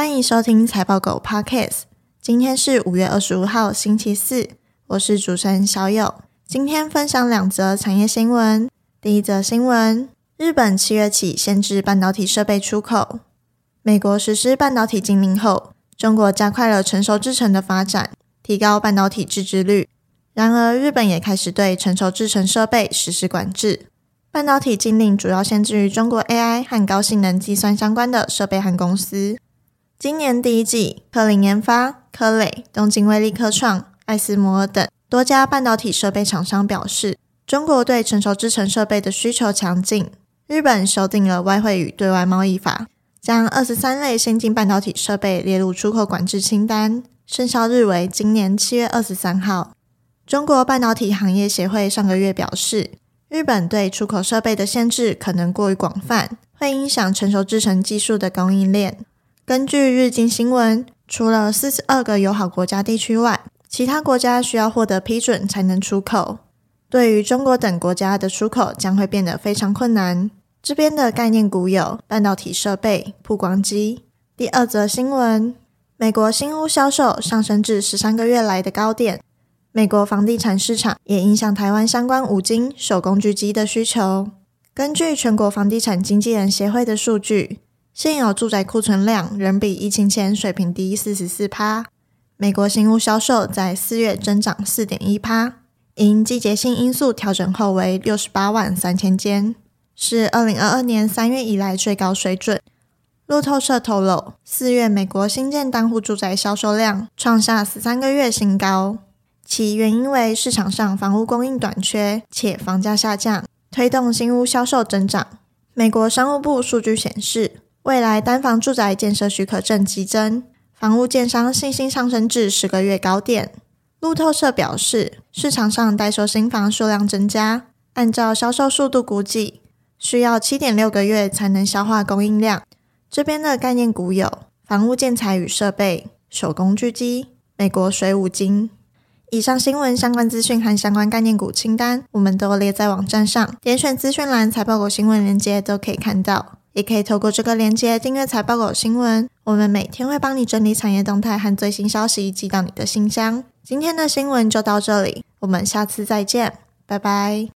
欢迎收听财报狗 Podcast。今天是五月二十五号，星期四。我是主持人小友。今天分享两则产业新闻。第一则新闻：日本七月起限制半导体设备出口。美国实施半导体禁令后，中国加快了成熟制程的发展，提高半导体自制率。然而，日本也开始对成熟制程设备实施管制。半导体禁令主要限制于中国 AI 和高性能计算相关的设备和公司。今年第一季，科林研发、科磊、东京威力科创、艾斯摩尔等多家半导体设备厂商表示，中国对成熟制程设备的需求强劲。日本修订了外汇与对外贸易法，将二十三类先进半导体设备列入出口管制清单，生效日为今年七月二十三号。中国半导体行业协会上个月表示，日本对出口设备的限制可能过于广泛，会影响成熟制程技术的供应链。根据日经新闻，除了四十二个友好国家地区外，其他国家需要获得批准才能出口。对于中国等国家的出口将会变得非常困难。这边的概念股有半导体设备、曝光机。第二则新闻：美国新屋销售上升至十三个月来的高点。美国房地产市场也影响台湾相关五金、手工具机的需求。根据全国房地产经纪人协会的数据。现有住宅库存量仍比疫情前水平低四十四趴。美国新屋销售在四月增长四点一趴，因季节性因素调整后为六十八万三千间，是二零二二年三月以来最高水准。路透社透露，四月美国新建单户住宅销售量创下十三个月新高，其原因为市场上房屋供应短缺且房价下降，推动新屋销售增长。美国商务部数据显示。未来单房住宅建设许可证激增，房屋建商信心上升至十个月高点。路透社表示，市场上待售新房数量增加，按照销售速度估计，需要七点六个月才能消化供应量。这边的概念股有房屋建材与设备、手工具机、美国水五金。以上新闻相关资讯和相关概念股清单，我们都列在网站上，点选资讯栏财报股新闻链接都可以看到。也可以透过这个链接订阅财报狗新闻，我们每天会帮你整理产业动态和最新消息寄到你的信箱。今天的新闻就到这里，我们下次再见，拜拜。